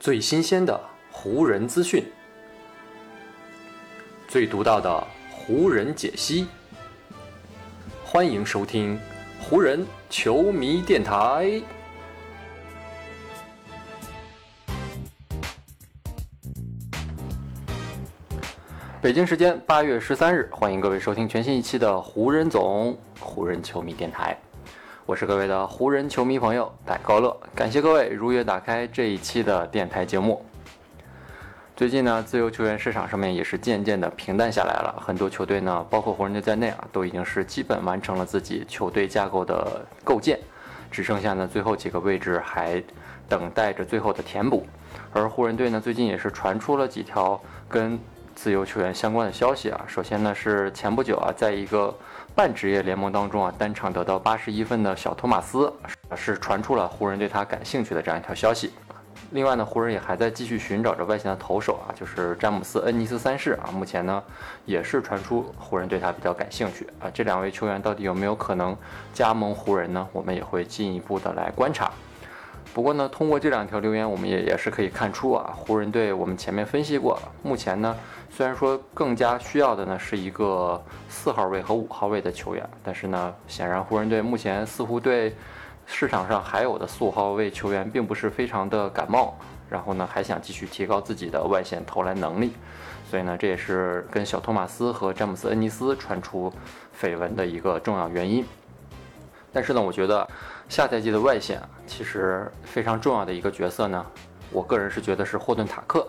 最新鲜的湖人资讯，最独到的湖人解析，欢迎收听湖人球迷电台。北京时间八月十三日，欢迎各位收听全新一期的湖人总湖人球迷电台。我是各位的湖人球迷朋友戴高乐，感谢各位如约打开这一期的电台节目。最近呢，自由球员市场上面也是渐渐的平淡下来了，很多球队呢，包括湖人队在内啊，都已经是基本完成了自己球队架构的构建，只剩下呢最后几个位置还等待着最后的填补。而湖人队呢，最近也是传出了几条跟自由球员相关的消息啊。首先呢，是前不久啊，在一个半职业联盟当中啊，单场得到八十一分的小托马斯，是传出了湖人对他感兴趣的这样一条消息。另外呢，湖人也还在继续寻找着外线的投手啊，就是詹姆斯·恩尼斯三世啊，目前呢也是传出湖人对他比较感兴趣啊。这两位球员到底有没有可能加盟湖人呢？我们也会进一步的来观察。不过呢，通过这两条留言，我们也也是可以看出啊，湖人队我们前面分析过了，目前呢，虽然说更加需要的呢是一个四号位和五号位的球员，但是呢，显然湖人队目前似乎对市场上还有的四五号位球员并不是非常的感冒，然后呢，还想继续提高自己的外线投篮能力，所以呢，这也是跟小托马斯和詹姆斯·恩尼斯传出绯闻的一个重要原因。但是呢，我觉得下赛季的外线，其实非常重要的一个角色呢，我个人是觉得是霍顿塔克。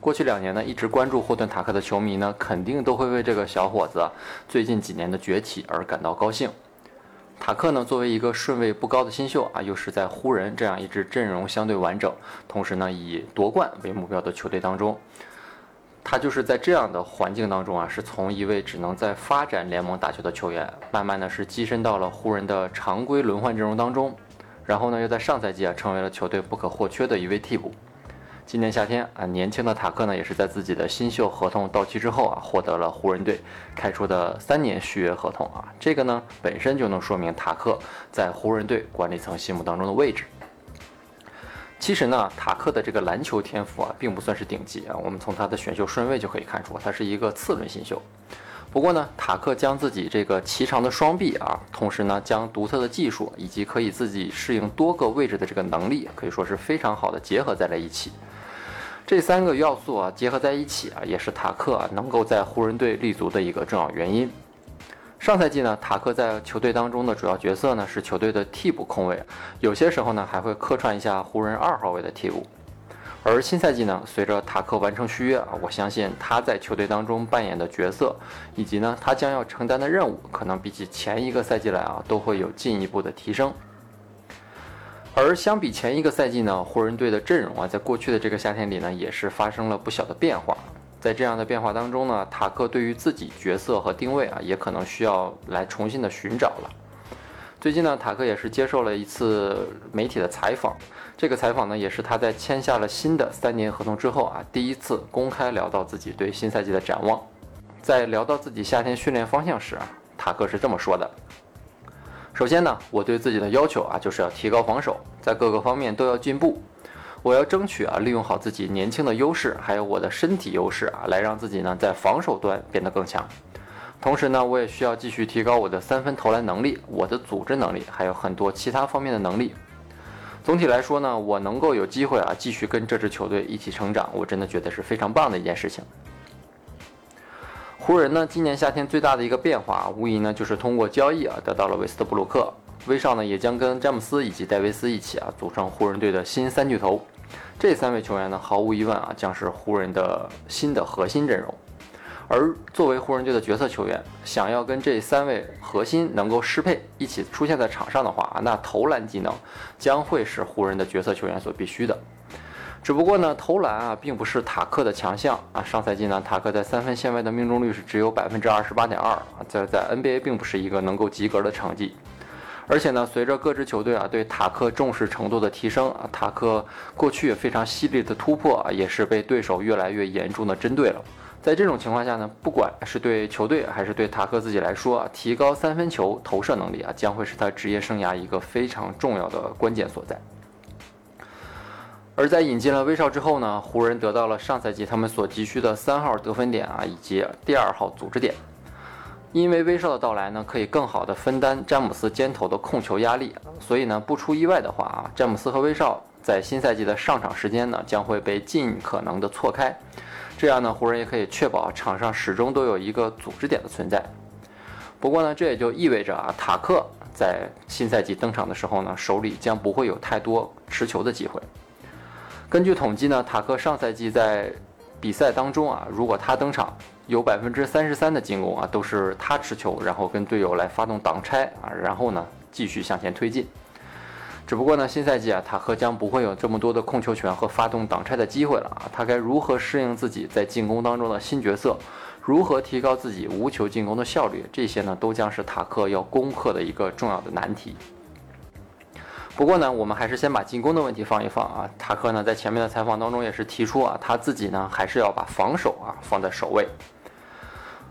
过去两年呢，一直关注霍顿塔克的球迷呢，肯定都会为这个小伙子最近几年的崛起而感到高兴。塔克呢，作为一个顺位不高的新秀啊，又是在湖人这样一支阵容相对完整，同时呢以夺冠为目标的球队当中。他就是在这样的环境当中啊，是从一位只能在发展联盟打球的球员，慢慢的是跻身到了湖人的常规轮换阵容当中，然后呢，又在上赛季啊，成为了球队不可或缺的一位替补。今年夏天啊，年轻的塔克呢，也是在自己的新秀合同到期之后啊，获得了湖人队开出的三年续约合同啊，这个呢，本身就能说明塔克在湖人队管理层心目当中的位置。其实呢，塔克的这个篮球天赋啊，并不算是顶级啊。我们从他的选秀顺位就可以看出，他是一个次轮新秀。不过呢，塔克将自己这个齐长的双臂啊，同时呢，将独特的技术以及可以自己适应多个位置的这个能力，可以说是非常好的结合在了一起。这三个要素啊，结合在一起啊，也是塔克啊能够在湖人队立足的一个重要原因。上赛季呢，塔克在球队当中的主要角色呢是球队的替补控卫，有些时候呢还会客串一下湖人二号位的替补。而新赛季呢，随着塔克完成续约啊，我相信他在球队当中扮演的角色，以及呢他将要承担的任务，可能比起前一个赛季来啊，都会有进一步的提升。而相比前一个赛季呢，湖人队的阵容啊，在过去的这个夏天里呢，也是发生了不小的变化。在这样的变化当中呢，塔克对于自己角色和定位啊，也可能需要来重新的寻找了。最近呢，塔克也是接受了一次媒体的采访，这个采访呢，也是他在签下了新的三年合同之后啊，第一次公开聊到自己对新赛季的展望。在聊到自己夏天训练方向时啊，塔克是这么说的：首先呢，我对自己的要求啊，就是要提高防守，在各个方面都要进步。我要争取啊，利用好自己年轻的优势，还有我的身体优势啊，来让自己呢在防守端变得更强。同时呢，我也需要继续提高我的三分投篮能力、我的组织能力，还有很多其他方面的能力。总体来说呢，我能够有机会啊，继续跟这支球队一起成长，我真的觉得是非常棒的一件事情。湖人呢，今年夏天最大的一个变化，无疑呢就是通过交易啊，得到了韦斯特布鲁克。威少呢，也将跟詹姆斯以及戴维斯一起啊，组成湖人队的新三巨头。这三位球员呢，毫无疑问啊，将是湖人的新的核心阵容。而作为湖人队的角色球员，想要跟这三位核心能够适配，一起出现在场上的话啊，那投篮技能将会是湖人的角色球员所必须的。只不过呢，投篮啊，并不是塔克的强项啊。上赛季呢，塔克在三分线外的命中率是只有百分之二十八点二啊，在在 NBA 并不是一个能够及格的成绩。而且呢，随着各支球队啊对塔克重视程度的提升啊，塔克过去非常犀利的突破啊，也是被对手越来越严重的针对了。在这种情况下呢，不管是对球队还是对塔克自己来说啊，提高三分球投射能力啊，将会是他职业生涯一个非常重要的关键所在。而在引进了威少之后呢，湖人得到了上赛季他们所急需的三号得分点啊，以及第二号组织点。因为威少的到来呢，可以更好的分担詹姆斯肩头的控球压力，所以呢，不出意外的话啊，詹姆斯和威少在新赛季的上场时间呢，将会被尽可能的错开，这样呢，湖人也可以确保场上始终都有一个组织点的存在。不过呢，这也就意味着啊，塔克在新赛季登场的时候呢，手里将不会有太多持球的机会。根据统计呢，塔克上赛季在比赛当中啊，如果他登场，有百分之三十三的进攻啊，都是他持球，然后跟队友来发动挡拆啊，然后呢继续向前推进。只不过呢，新赛季啊，塔克将不会有这么多的控球权和发动挡拆的机会了啊。他该如何适应自己在进攻当中的新角色？如何提高自己无球进攻的效率？这些呢，都将是塔克要攻克的一个重要的难题。不过呢，我们还是先把进攻的问题放一放啊。塔克呢，在前面的采访当中也是提出啊，他自己呢，还是要把防守啊放在首位。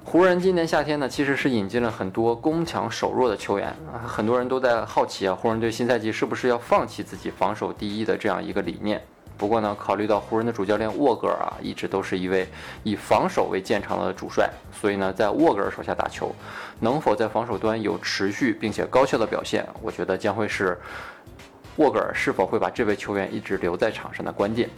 湖人今年夏天呢，其实是引进了很多攻强守弱的球员啊，很多人都在好奇啊，湖人队新赛季是不是要放弃自己防守第一的这样一个理念？不过呢，考虑到湖人的主教练沃格尔啊，一直都是一位以防守为见长的主帅，所以呢，在沃格尔手下打球，能否在防守端有持续并且高效的表现，我觉得将会是。沃格尔是否会把这位球员一直留在场上的关键？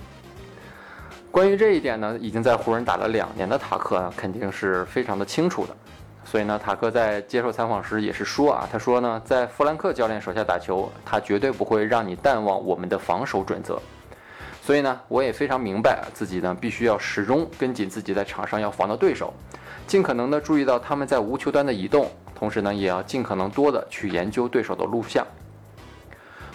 关于这一点呢，已经在湖人打了两年的塔克肯定是非常的清楚的。所以呢，塔克在接受采访时也是说啊，他说呢，在弗兰克教练手下打球，他绝对不会让你淡忘我们的防守准则。所以呢，我也非常明白自己呢，必须要始终跟紧自己在场上要防的对手，尽可能的注意到他们在无球端的移动，同时呢，也要尽可能多的去研究对手的录像。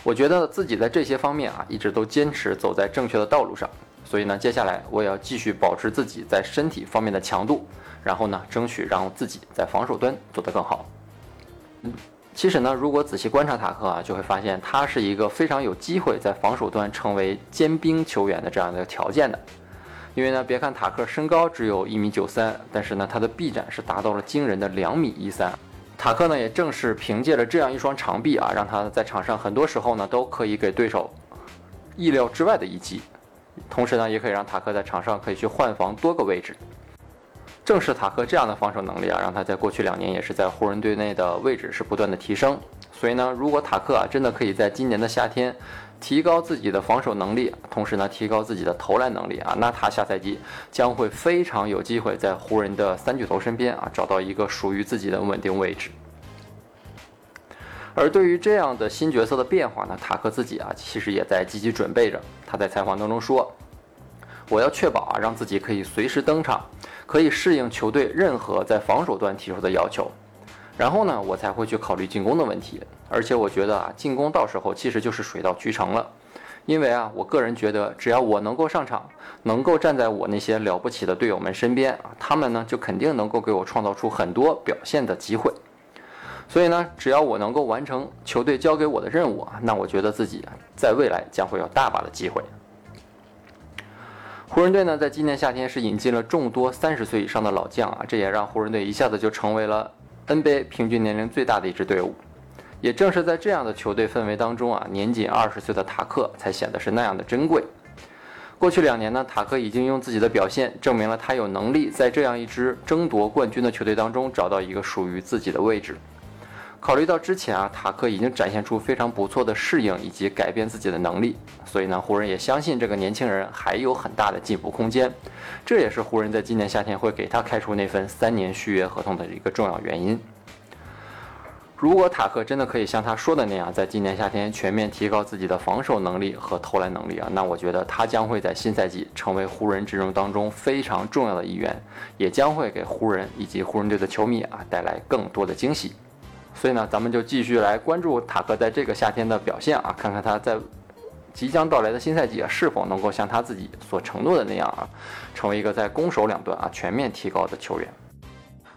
我觉得自己在这些方面啊，一直都坚持走在正确的道路上，所以呢，接下来我也要继续保持自己在身体方面的强度，然后呢，争取让自己在防守端做得更好。嗯，其实呢，如果仔细观察塔克啊，就会发现他是一个非常有机会在防守端成为尖兵球员的这样的条件的，因为呢，别看塔克身高只有一米九三，但是呢，他的臂展是达到了惊人的两米一三。塔克呢，也正是凭借着这样一双长臂啊，让他在场上很多时候呢都可以给对手意料之外的一击，同时呢，也可以让塔克在场上可以去换防多个位置。正是塔克这样的防守能力啊，让他在过去两年也是在湖人队内的位置是不断的提升。所以呢，如果塔克啊真的可以在今年的夏天。提高自己的防守能力，同时呢，提高自己的投篮能力啊，那他下赛季将会非常有机会在湖人的三巨头身边啊，找到一个属于自己的稳定位置。而对于这样的新角色的变化呢，塔克自己啊，其实也在积极准备着。他在采访当中说：“我要确保啊，让自己可以随时登场，可以适应球队任何在防守端提出的要求。”然后呢，我才会去考虑进攻的问题。而且我觉得啊，进攻到时候其实就是水到渠成了。因为啊，我个人觉得，只要我能够上场，能够站在我那些了不起的队友们身边啊，他们呢就肯定能够给我创造出很多表现的机会。所以呢，只要我能够完成球队交给我的任务啊，那我觉得自己在未来将会有大把的机会。湖人队呢，在今年夏天是引进了众多三十岁以上的老将啊，这也让湖人队一下子就成为了。NBA 平均年龄最大的一支队伍，也正是在这样的球队氛围当中啊，年仅二十岁的塔克才显得是那样的珍贵。过去两年呢，塔克已经用自己的表现证明了他有能力在这样一支争夺冠军的球队当中找到一个属于自己的位置。考虑到之前啊，塔克已经展现出非常不错的适应以及改变自己的能力，所以呢，湖人也相信这个年轻人还有很大的进步空间。这也是湖人在今年夏天会给他开出那份三年续约合同的一个重要原因。如果塔克真的可以像他说的那样，在今年夏天全面提高自己的防守能力和投篮能力啊，那我觉得他将会在新赛季成为湖人阵容当中非常重要的一员，也将会给湖人以及湖人队的球迷啊带来更多的惊喜。所以呢，咱们就继续来关注塔克在这个夏天的表现啊，看看他在即将到来的新赛季啊，是否能够像他自己所承诺的那样啊，成为一个在攻守两端啊全面提高的球员。